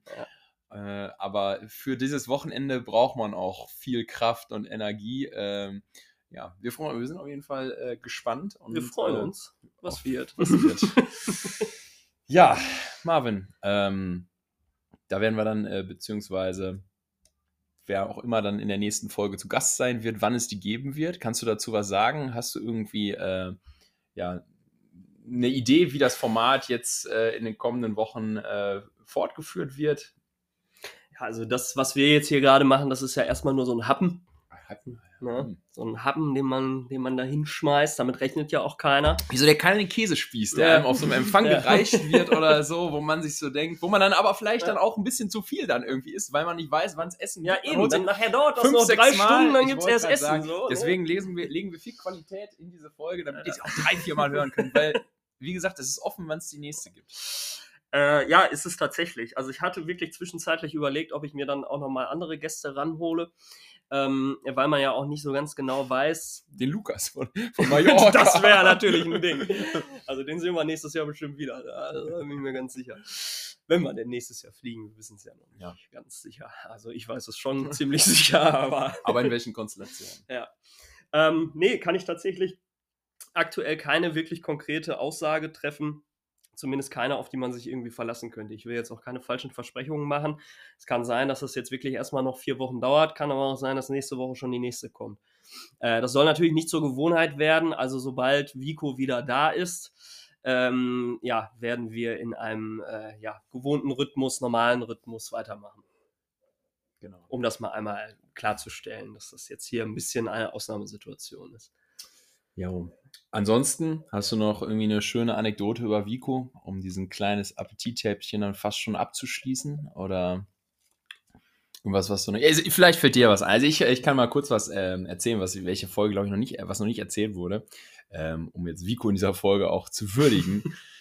äh, aber für dieses Wochenende braucht man auch viel Kraft und Energie. Ähm, ja, wir, freuen, wir sind auf jeden Fall äh, gespannt. Und, Wir freuen äh, uns. Was wird? was wird. ja, Marvin, ähm, da werden wir dann, äh, beziehungsweise wer auch immer dann in der nächsten Folge zu Gast sein wird, wann es die geben wird. Kannst du dazu was sagen? Hast du irgendwie äh, ja, eine Idee, wie das Format jetzt äh, in den kommenden Wochen äh, fortgeführt wird? Ja, also das, was wir jetzt hier gerade machen, das ist ja erstmal nur so ein Happen. Hatten- Ne? Hm. So ein Happen, den man, den man da hinschmeißt. Damit rechnet ja auch keiner. Wieso der kleine Käsespieß, der Ja. einem auf so einem Empfang Ja. gereicht wird oder so, wo man sich so denkt, wo man dann aber vielleicht Ja. dann auch ein bisschen zu viel dann irgendwie isst, weil man nicht weiß, wann es Essen Ja, gibt. Eben. sich Dann nachher dauert das noch drei Mal. Stunden, dann gibt's wollte erst Essen. sagen, so, ne? Deswegen lesen wir, legen wir viel Qualität in diese Folge, damit ihr sie auch drei, vier Mal hören könnt, weil, wie gesagt, es ist offen, wann es die nächste gibt. Äh, ja, ist es tatsächlich. Also ich hatte wirklich zwischenzeitlich überlegt, ob ich mir dann auch nochmal andere Gäste ranhole. Ähm, weil man ja auch nicht so ganz genau weiß. Den Lukas von, von Mallorca. das wäre natürlich ein Ding. Also den sehen wir nächstes Jahr bestimmt wieder. Da da bin ich mir ganz sicher. Wenn wir denn nächstes Jahr fliegen, wir wissen es ja noch nicht Ja. ganz sicher. Also ich weiß es schon ziemlich sicher, aber Aber in welchen Konstellationen? Ähm, nee, kann ich tatsächlich aktuell keine wirklich konkrete Aussage treffen. Zumindest keine, auf die man sich irgendwie verlassen könnte. Ich will jetzt auch keine falschen Versprechungen machen. Es kann sein, dass das jetzt wirklich erstmal noch vier Wochen dauert, kann aber auch sein, dass nächste Woche schon die nächste kommt. Äh, das soll natürlich nicht zur Gewohnheit werden. Also sobald Vico wieder da ist, ähm, ja, werden wir in einem äh, ja, gewohnten Rhythmus, normalen Rhythmus weitermachen. Genau. Um das mal einmal klarzustellen, dass das jetzt hier ein bisschen eine Ausnahmesituation ist. Jo. Ansonsten hast du noch irgendwie eine schöne Anekdote über Vico, um diesen kleines Appetittäppchen dann fast schon abzuschließen? Oder irgendwas, was du noch. Also, vielleicht fällt dir was ein. Also ich, ich kann mal kurz was ähm, erzählen, was welche Folge, glaube ich, noch nicht, was noch nicht erzählt wurde, ähm, um jetzt Vico in dieser Folge auch zu würdigen.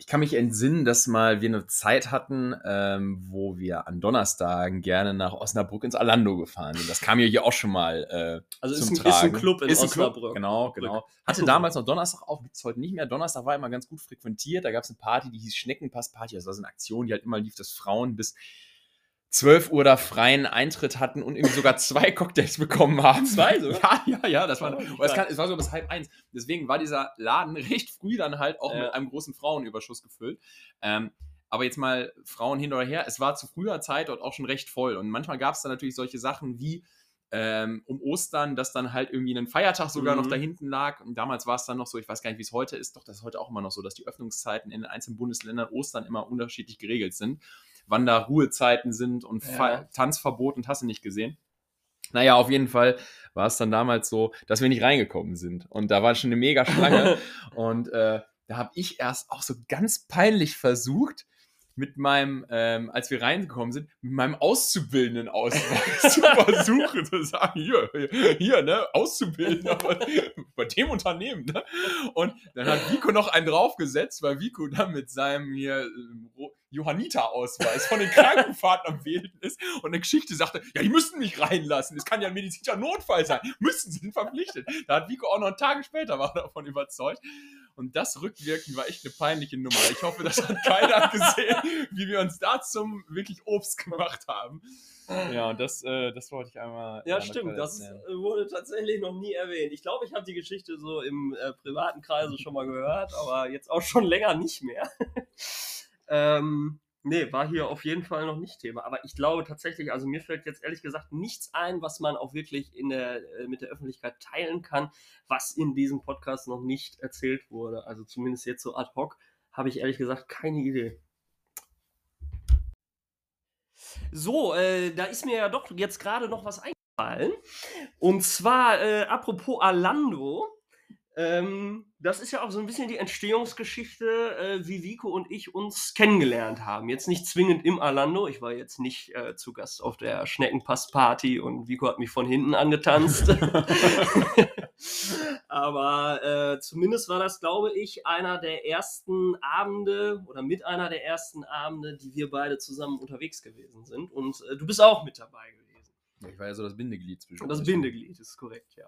ich kann mich entsinnen, dass mal wir eine Zeit hatten, ähm, wo wir an Donnerstagen gerne nach Osnabrück ins Alando gefahren sind. Das kam ja hier auch schon mal äh, Also zum ist ein, ist ein Tragen. Club in Ist ein Club, Osnabrück. Genau, genau. Hatte damals noch Donnerstag auf, gibt es heute nicht mehr. Donnerstag war immer ganz gut frequentiert. Da gab es eine Party, die hieß Schneckenpass-Party. Das war so eine Aktion, die halt immer lief, dass Frauen bis 12 Uhr da freien Eintritt hatten und irgendwie sogar zwei Cocktails bekommen haben. Zwei sogar? Ja, ja, ja. Das war, Oh, es, kann, es war so bis halb eins. Deswegen war dieser Laden recht früh dann halt auch Ja. mit einem großen Frauenüberschuss gefüllt. Ähm, aber jetzt mal Frauen hin oder her, es war zu früher Zeit dort auch schon recht voll. Und manchmal gab es dann natürlich solche Sachen wie ähm, um Ostern, dass dann halt irgendwie ein Feiertag sogar Mhm. noch da hinten lag. Und damals war es dann noch so, ich weiß gar nicht, wie es heute ist, doch das ist heute auch immer noch so, dass die Öffnungszeiten in den einzelnen Bundesländern Ostern immer unterschiedlich geregelt sind. Wann da Ruhezeiten sind und Ja. Tanzverbot und hast du nicht gesehen. Naja, auf jeden Fall war es dann damals so, dass wir nicht reingekommen sind. Und da war schon eine mega Schlange. und äh, da habe ich erst auch so ganz peinlich versucht, mit meinem, ähm, als wir reingekommen sind, mit meinem auszubildenden Ausweis zu versuchen zu sagen, hier, hier, hier ne, Auszubildender bei, bei dem Unternehmen, ne? Und dann hat Vico noch einen draufgesetzt, weil Vico dann mit seinem hier ähm, Johanniter-Ausweis von den Krankenfahrten am Wählen ist und eine Geschichte sagte, ja, die müssten mich reinlassen, das kann ja ein medizinischer Notfall sein, müssen, sie sind verpflichtet. Da hat Vico auch noch Tage später war davon überzeugt. Und das rückwirkend war echt eine peinliche Nummer. Ich hoffe, das hat keiner gesehen, wie wir uns da zum wirklich Obst gemacht haben. Ja, und das, äh, das wollte ich einmal. Ja, einmal stimmt. Das äh, wurde tatsächlich noch nie erwähnt. Ich glaube, ich habe die Geschichte so im äh, privaten Kreise schon mal gehört, aber jetzt auch schon länger nicht mehr. ähm, nee, war hier auf jeden Fall noch nicht Thema. Aber ich glaube tatsächlich, also mir fällt jetzt ehrlich gesagt nichts ein, was man auch wirklich in der, äh, mit der Öffentlichkeit teilen kann, was in diesem Podcast noch nicht erzählt wurde. Also zumindest jetzt so ad hoc habe ich ehrlich gesagt keine Idee. So, äh, da ist mir ja doch jetzt gerade noch was eingefallen. Und zwar, äh, apropos Alando, ähm, das ist ja auch so ein bisschen die Entstehungsgeschichte, äh, wie Vico und ich uns kennengelernt haben. Jetzt nicht zwingend im Alando, ich war jetzt nicht äh, zu Gast auf der Schneckenpass-Party und Vico hat mich von hinten angetanzt. Aber äh, zumindest war das, glaube ich, einer der ersten Abende oder mit einer der ersten Abende, die wir beide zusammen unterwegs gewesen sind. Und äh, du bist auch mit dabei gewesen. Ich war ja so das Bindeglied zwischen Das euch. Bindeglied ist korrekt, ja.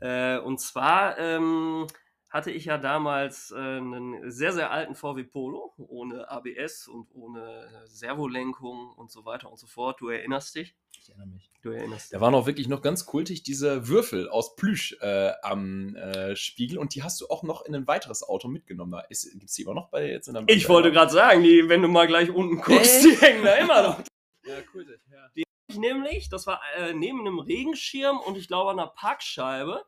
Äh, und zwar ähm, hatte ich ja damals äh, einen sehr, sehr alten VW Polo, ohne ABS und ohne äh, Servolenkung und so weiter und so fort. Du erinnerst dich? Ich erinnere mich. Du erinnerst Da waren auch wirklich noch ganz kultig diese Würfel aus Plüsch äh, am äh, Spiegel und die hast du auch noch in ein weiteres Auto mitgenommen. Da Gibt es die immer noch bei jetzt in der Ich wollte gerade sagen, die, wenn du mal gleich unten guckst, die hängen da immer noch. Ja, kultig. Ja. Ich nämlich, das war äh, neben einem Regenschirm und ich glaube an einer Parkscheibe,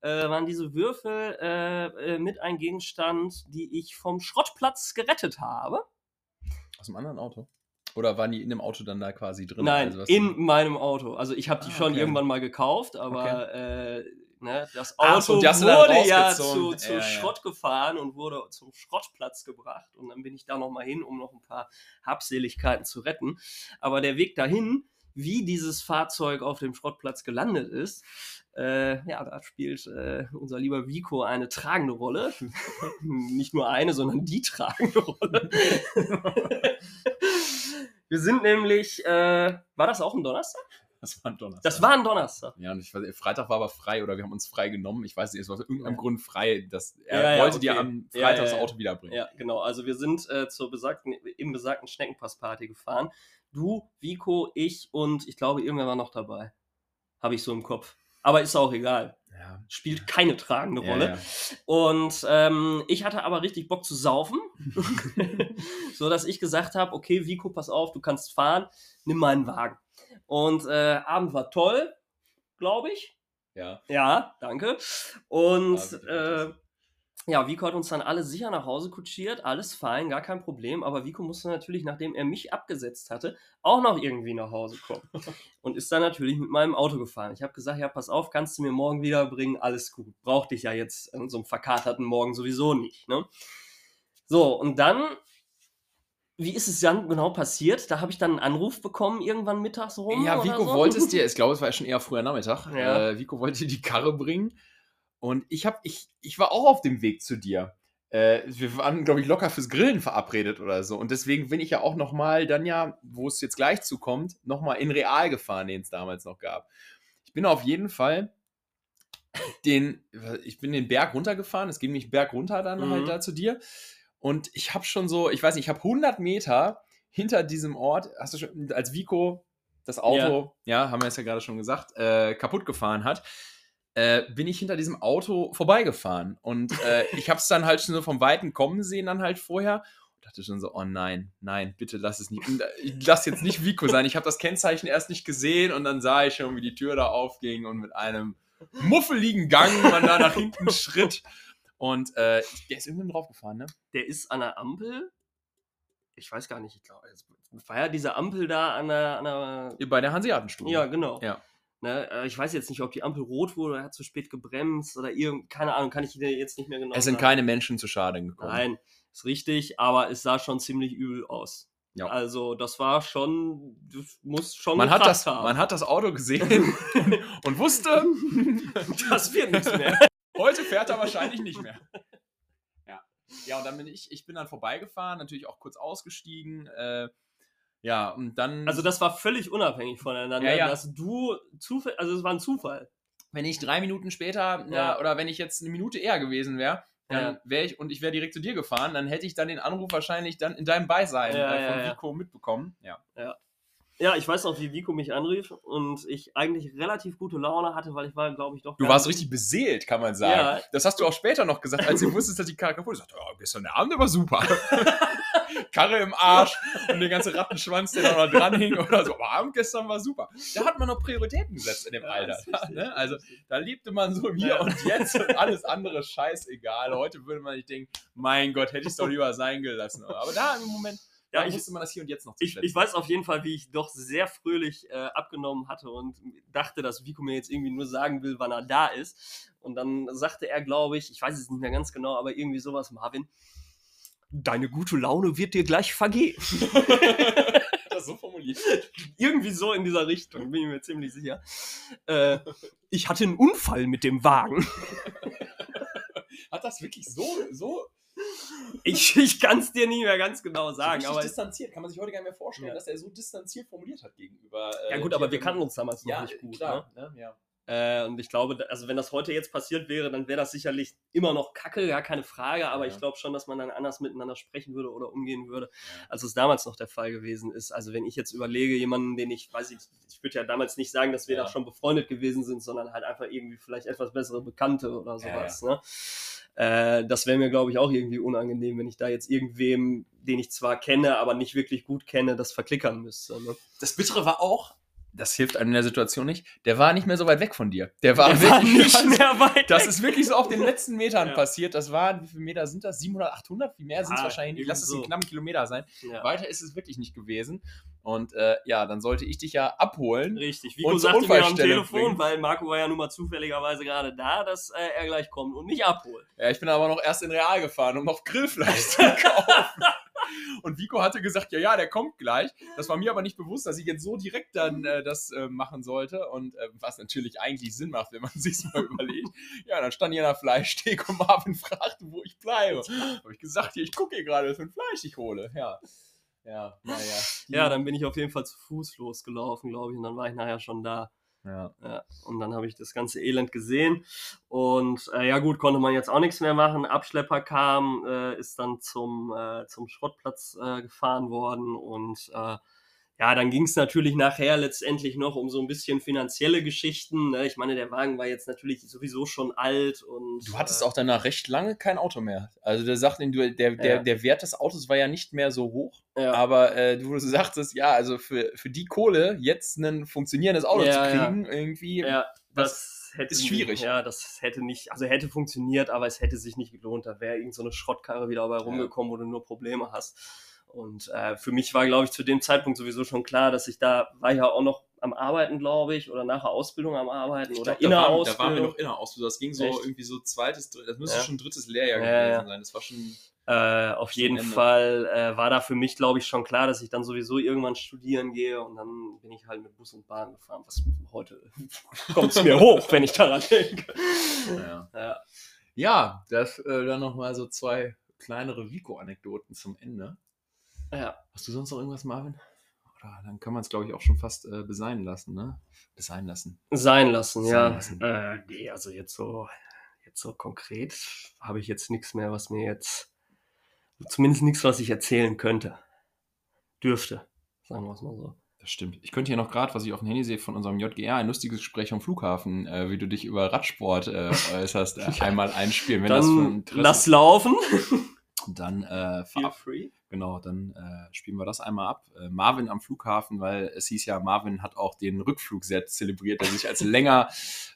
äh, waren diese Würfel äh, äh, mit ein Gegenstand, die ich vom Schrottplatz gerettet habe. Aus einem anderen Auto? Oder waren die in dem Auto dann da quasi drin? Nein, Also in meinem Auto. Also ich habe die Ah, schon okay. irgendwann mal gekauft, aber äh, ne, das so, Auto dann wurde ja zu, zu Ja, ja. Schrott gefahren und wurde zum Schrottplatz gebracht. Und dann bin ich da nochmal hin, um noch ein paar Habseligkeiten zu retten. Aber der Weg dahin, wie dieses Fahrzeug auf dem Schrottplatz gelandet ist, äh, ja, da spielt äh, unser lieber Vico eine tragende Rolle. Nicht nur eine, sondern die tragende Rolle. Wir sind nämlich, äh, war das auch ein Donnerstag? Das war ein Donnerstag. Das war ein Donnerstag. Ja, und ich weiß, Freitag war aber frei oder wir haben uns frei genommen. Ich weiß nicht, es war aus irgendeinem Ja. Grund frei. Dass er Ja, ja, wollte dir okay. am Ja, Freitag das. Auto wiederbringen. Ja, genau. Also wir sind äh, zur besagten, im besagten Schneckenpassparty gefahren. Du, Vico, ich und ich glaube, irgendwer war noch dabei. Habe ich so im Kopf. Aber ist auch egal. Ja. Spielt keine tragende Ja, Rolle. ja. Und ähm, ich hatte aber richtig Bock zu saufen, so dass ich gesagt habe, okay, Vico, pass auf, du kannst fahren, nimm meinen Wagen. Und äh, Abend war toll, glaube ich. ja. Ja, danke. Und äh. Ja, Vico hat uns dann alle sicher nach Hause kutschiert, alles fein, gar kein Problem. Aber Vico musste natürlich, nachdem er mich abgesetzt hatte, auch noch irgendwie nach Hause kommen. Und ist dann natürlich mit meinem Auto gefahren. Ich habe gesagt, ja, pass auf, kannst du mir morgen wiederbringen, alles gut. Brauch dich ja jetzt an so einem verkaterten Morgen sowieso nicht. Ne? So, und dann, wie ist es dann genau passiert? Da habe ich dann einen Anruf bekommen, irgendwann mittags rum. Ja, Vico so. wollte es dir, ich glaube, es war schon eher früher Nachmittag. Ja. Äh, Vico wollte dir die Karre bringen. Und ich, hab, ich, ich war auch auf dem Weg zu dir. Äh, wir waren, glaube ich, locker fürs Grillen verabredet oder so. Und deswegen bin ich ja auch nochmal dann ja, wo es jetzt gleich zukommt, nochmal in Real gefahren, den es damals noch gab. Ich bin auf jeden Fall den, ich bin den Berg runtergefahren. Es ging mich Berg runter dann Mhm. halt da zu dir. Und ich habe schon so, ich weiß nicht, ich habe 100 Meter hinter diesem Ort, hast du schon, als Vico das Auto, ja, haben wir es ja gerade schon gesagt, äh, kaputt gefahren hat, äh, bin ich hinter diesem Auto vorbeigefahren. Und äh, ich habe es dann halt schon so vom Weiten kommen sehen, dann halt vorher. Und dachte schon so, oh nein, nein, bitte lass es nicht. Lass jetzt nicht Vico sein. Ich habe das Kennzeichen erst nicht gesehen und dann sah ich schon, wie die Tür da aufging und mit einem muffeligen Gang man da nach hinten schritt. Und äh, der ist irgendwann draufgefahren, ne? Der ist an der Ampel. Ich weiß gar nicht, ich glaube, es war ja diese Ampel da an der, an der Bei der Hanseatenstudie. Ja, genau. Ja. Ne, äh, ich weiß jetzt nicht, ob die Ampel rot wurde oder er hat zu spät gebremst oder irgend, keine Ahnung, kann ich dir jetzt nicht mehr genau Es sind sagen. keine Menschen zu Schaden gekommen. Nein, ist richtig, aber es sah schon ziemlich übel aus. Ja. Also, das war schon, das muss schon Man hat, das, haben. man hat das Auto gesehen und, und wusste, das wird nichts mehr. heute fährt er wahrscheinlich nicht mehr. Ja. Ja, und dann bin ich, ich bin dann vorbeigefahren, natürlich auch kurz ausgestiegen. Äh, ja, und dann, Also, das war völlig unabhängig voneinander, Ja, ja. dass du Zufall, also es war ein Zufall. wenn ich drei Minuten später, Ja. ja, oder wenn ich jetzt eine Minute eher gewesen wäre, dann Ja. wäre ich, und ich wäre direkt zu dir gefahren, dann hätte ich dann den Anruf wahrscheinlich dann in deinem Beisein Ja, äh, von ja, ja. Vico mitbekommen. Ja. Ja, ich weiß noch, wie Vico mich anrief und ich eigentlich relativ gute Laune hatte, weil ich war, glaube ich, doch. Du warst richtig beseelt, kann man sagen. Ja. Das hast du auch später noch gesagt, als du wusstest, dass die Karre kaputt ist. Ich sagte, ja, gestern der Abend war super. Karre im Arsch und der ganze Rattenschwanz, der da noch dran hing oder so. Aber Abend gestern war super. Da hat man noch Prioritäten gesetzt in dem Ja, Alter. ne? Also da lebte man so Hier Ja. und Jetzt und alles andere scheißegal. Heute würde man sich denken, mein Gott, hätte ich es doch lieber sein gelassen. Aber da im Moment, Ja, ich- wusste man das Hier und Jetzt noch zu Ich, ich weiß auf jeden Fall, wie ich doch sehr fröhlich äh, abgenommen hatte und dachte, dass Vico mir jetzt irgendwie nur sagen will, wann er da ist. Und dann sagte er, glaube ich, ich weiß es nicht mehr ganz genau, aber irgendwie sowas, Marvin, deine gute Laune wird dir gleich vergehen. das so formuliert. irgendwie so in dieser Richtung, bin ich mir ziemlich sicher. Äh, ich hatte einen Unfall mit dem Wagen. Hat das wirklich so, so Ich, ich kann es dir nicht mehr ganz genau so sagen, richtig aber distanziert? Kann man sich heute gar nicht mehr vorstellen, Ja. dass er so distanziert formuliert hat gegenüber. äh, ja gut, aber wir kannten uns damals noch ja, nicht gut. klar, Ne? ne? Ja. Äh, und ich glaube, also wenn das heute jetzt passiert wäre, dann wäre das sicherlich immer noch kacke, gar keine Frage, aber Ja. ich glaube schon, dass man dann anders miteinander sprechen würde oder umgehen würde, als es damals noch der Fall gewesen ist. Also wenn ich jetzt überlege, jemanden, den ich, weiß ich, ich würde ja damals nicht sagen, dass wir Ja. da schon befreundet gewesen sind, sondern halt einfach irgendwie vielleicht etwas bessere Bekannte oder sowas. Ne? Äh, das wäre mir, glaube ich, auch irgendwie unangenehm, wenn ich da jetzt irgendwem, den ich zwar kenne, aber nicht wirklich gut kenne, das verklickern müsste. Ne? Das Bittere war auch, das hilft einem in der Situation nicht, der war nicht mehr so weit weg von dir. Der war Der war wirklich nicht ganz- mehr weit Das weg. ist wirklich so auf den letzten Metern Ja. passiert. Das waren, wie viele Meter sind das? 700, 800? Wie mehr sind es Ah, wahrscheinlich? nicht. Lass es irgendwie einen so. knappen Kilometer sein. Ja. Weiter ist es wirklich nicht gewesen. Und äh, ja, dann sollte ich dich ja abholen. Richtig, Und Vico zur sagte mir am Telefon, bringen. weil Marco war ja nun mal zufälligerweise gerade da, dass äh, er gleich kommt und mich abholt. Ja, ich bin aber noch erst in Real gefahren, um noch Grillfleisch zu kaufen. Und Vico hatte gesagt, ja, ja, der kommt gleich. Das war mir aber nicht bewusst, dass ich jetzt so direkt dann äh, das äh, machen sollte. Und äh, was natürlich eigentlich Sinn macht, wenn man sich mal überlegt. Ja, dann stand an der Fleischtheke und Marvin fragte, wo ich bleibe. Habe ich gesagt, hier, ich gucke hier gerade, was für ein Fleisch ich hole. Ja. Ja, naja. Ja, dann bin ich auf jeden Fall zu Fuß losgelaufen, glaube ich, und dann war ich nachher schon da. Ja. Ja, und dann habe ich das ganze Elend gesehen. Und äh, ja gut, konnte man jetzt auch nichts mehr machen. Abschlepper kam, äh, ist dann zum, äh, zum Schrottplatz äh, gefahren worden. Und äh, ja, dann ging es natürlich nachher letztendlich noch um so ein bisschen finanzielle Geschichten. Ne? Ich meine, der Wagen war jetzt natürlich sowieso schon alt. Und, Du hattest äh, auch danach recht lange kein Auto mehr. Also der sagt, der, der, Ja. der Wert des Autos war ja nicht mehr so hoch. ja. Aber äh, du sagtest, ja, also für, für die Kohle jetzt ein funktionierendes Auto Ja, zu kriegen, irgendwie. Ja, das hätte Ist schwierig. Ja, das hätte nicht, also hätte funktioniert, aber es hätte sich nicht gelohnt. Da wäre irgend so eine Schrottkarre wieder dabei rumgekommen, wo du nur Probleme hast. Und äh, für mich war, glaube ich, zu dem Zeitpunkt sowieso schon klar, dass ich da war ja auch noch am Arbeiten, glaube ich, oder nach der Ausbildung am Arbeiten Ich oder glaub, in da waren, da Ausbildung. waren wir noch in der Ausbildung. Das ging so Echt? irgendwie so zweites, das müsste Ja. schon drittes Lehrjahr Ja, gewesen sein. Das war schon. Äh, auf jeden Ende. Fall äh, war da für mich, glaube ich, schon klar, dass ich dann sowieso irgendwann studieren gehe und dann bin ich halt mit Bus und Bahn gefahren. Was heute kommt es mir hoch, wenn ich daran denke. Ja, Ja. ja das äh, dann nochmal so zwei kleinere Vico-Anekdoten zum Ende. Ja. Hast du sonst noch irgendwas, Marvin? Oder dann kann man es, glaube ich, auch schon fast äh, besein lassen, ne? Besein lassen. Sein lassen, ja. lassen. Äh, nee, also jetzt so, jetzt so konkret habe ich jetzt nichts mehr, was mir jetzt, zumindest nichts, was ich erzählen könnte. Dürfte, sagen wir es mal so. Das stimmt. Ich könnte hier noch gerade, was ich auf dem Handy sehe, von unserem JGR, ein lustiges Gespräch am Flughafen, äh, wie du dich über Radsport äh, äußerst, äh, einmal einspielen, wenn das Dann Interesse lass laufen. Dann äh, Feel free. Genau, dann äh, spielen wir das einmal ab. Äh, Marvin am Flughafen, weil es hieß ja, Marvin hat auch den Rückflug sehr zelebriert, der sich als länger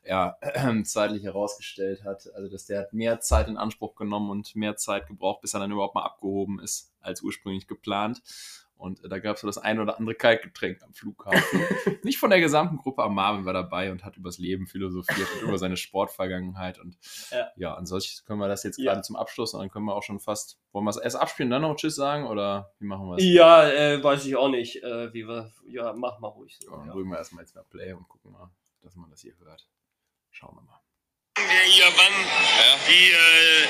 ja, zeitlich herausgestellt hat. Also, dass der hat mehr Zeit in Anspruch genommen und mehr Zeit gebraucht, bis er dann überhaupt mal abgehoben ist, als ursprünglich geplant. Und da gab es so das ein oder andere Kaltgetränk am Flughafen. Nicht von der gesamten Gruppe, aber Marvin war dabei und hat übers Leben philosophiert und über seine Sportvergangenheit. Und Ja. ja, ansonsten können wir das jetzt Ja. gerade zum Abschluss und dann können wir auch schon fast, wollen wir es erst abspielen, dann noch Tschüss sagen oder wie machen wir es? Ja, äh, weiß ich auch nicht, äh, wie wir, ja, mach mal ruhig so. Ja, dann Ja. drücken wir erstmal jetzt mal Play und gucken mal, dass man das hier hört. Schauen wir mal. Hier wann die, äh,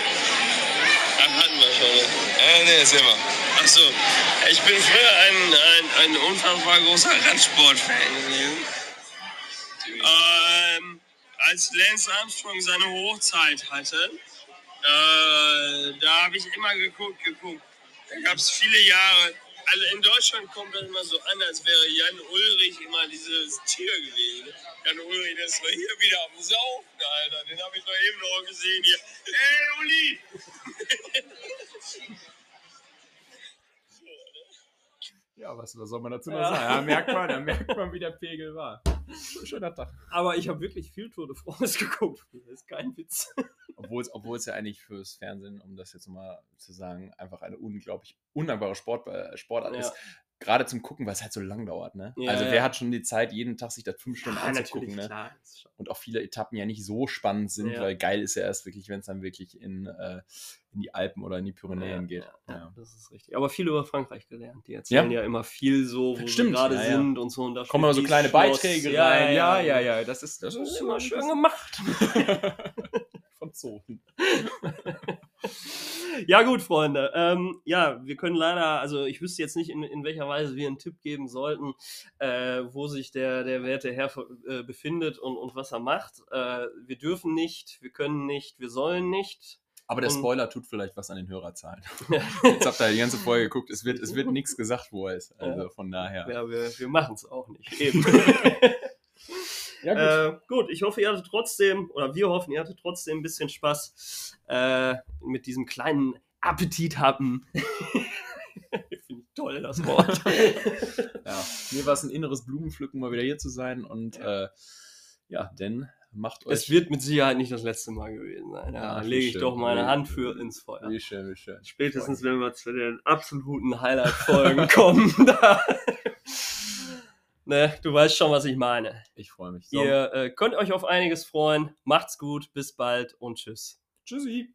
ach, hatten wir schon. Äh, nee, erzähl mal. Ach so, ich bin früher ein, ein, ein unfassbar großer Radsport-Fan gewesen. Ähm, als Lance Armstrong seine Hochzeit hatte, äh, da habe ich immer geguckt, geguckt. Da gab es viele Jahre, also in Deutschland kommt das immer so an, als wäre Jan Ulrich immer dieses Tier gewesen. Jan Ulrich, das ist doch hier wieder am Saufen, Alter. Den habe ich doch eben noch gesehen hier. Ey, Uli! Ja, was, was soll man dazu noch Ja. sagen? Ja, merkt man, da merkt man, wie der Pegel war. Schöner Tag. Aber ich habe wirklich viel Tour de France geguckt. Das ist kein Witz. Obwohl es, obwohl es ja eigentlich fürs Fernsehen, um das jetzt mal zu sagen, einfach eine unglaublich undankbare Sport, äh, Sportart Ja. ist. Gerade zum Gucken, weil es halt so lang dauert. Ne? Ja, also ja. wer hat schon die Zeit, jeden Tag sich das fünf Stunden Ja, anzugucken? Ne? klar. und auch viele Etappen ja nicht so spannend sind, weil geil ist ja erst wirklich, wenn es dann wirklich in, äh, in die Alpen oder in die Pyrenäen geht. Ja, das ist richtig. Aber viel über Frankreich gelernt. Die erzählen ja, immer viel so, wo Stimmt, gerade sind und so. Und da Kommen immer so kleine Schloss. Beiträge Ja, rein. Ja, ja, ja, das ist, das ist immer schön gemacht. Franzosen. Ja, gut, Freunde. Ähm, ja, wir können leider, also ich wüsste jetzt nicht, in, in welcher Weise wir einen Tipp geben sollten, äh, wo sich der, der werte Herr äh, befindet und, und was er macht. Äh, wir dürfen nicht, wir können nicht, wir sollen nicht. Aber der Spoiler tut vielleicht was an den Hörerzahlen. Jetzt habt ihr die ganze Folge geguckt, es wird, es wird nichts gesagt, wo er ist. Also von daher. Ja, wir, wir machen es auch nicht. Eben. Ja, Äh, gut, ich hoffe, ihr hattet trotzdem, oder wir hoffen, ihr hattet trotzdem ein bisschen Spaß äh, mit diesem kleinen Appetit haben. Finde ich toll, das Wort. ja. Mir war es ein inneres Blumenpflücken, mal wieder hier zu sein. Und ja, äh, ja denn macht euch. es wird mit Sicherheit nicht das letzte Mal gewesen sein. Da Ja, lege ich doch meine Hand für ins Feuer. Wie schön, wie schön. Spätestens, wenn wir zu den absoluten Highlight-Folgen kommen. Da. Ne, du weißt schon, was ich meine. Ich freue mich. So. Ihr äh, könnt euch auf einiges freuen. Macht's gut, bis bald und tschüss. Tschüssi.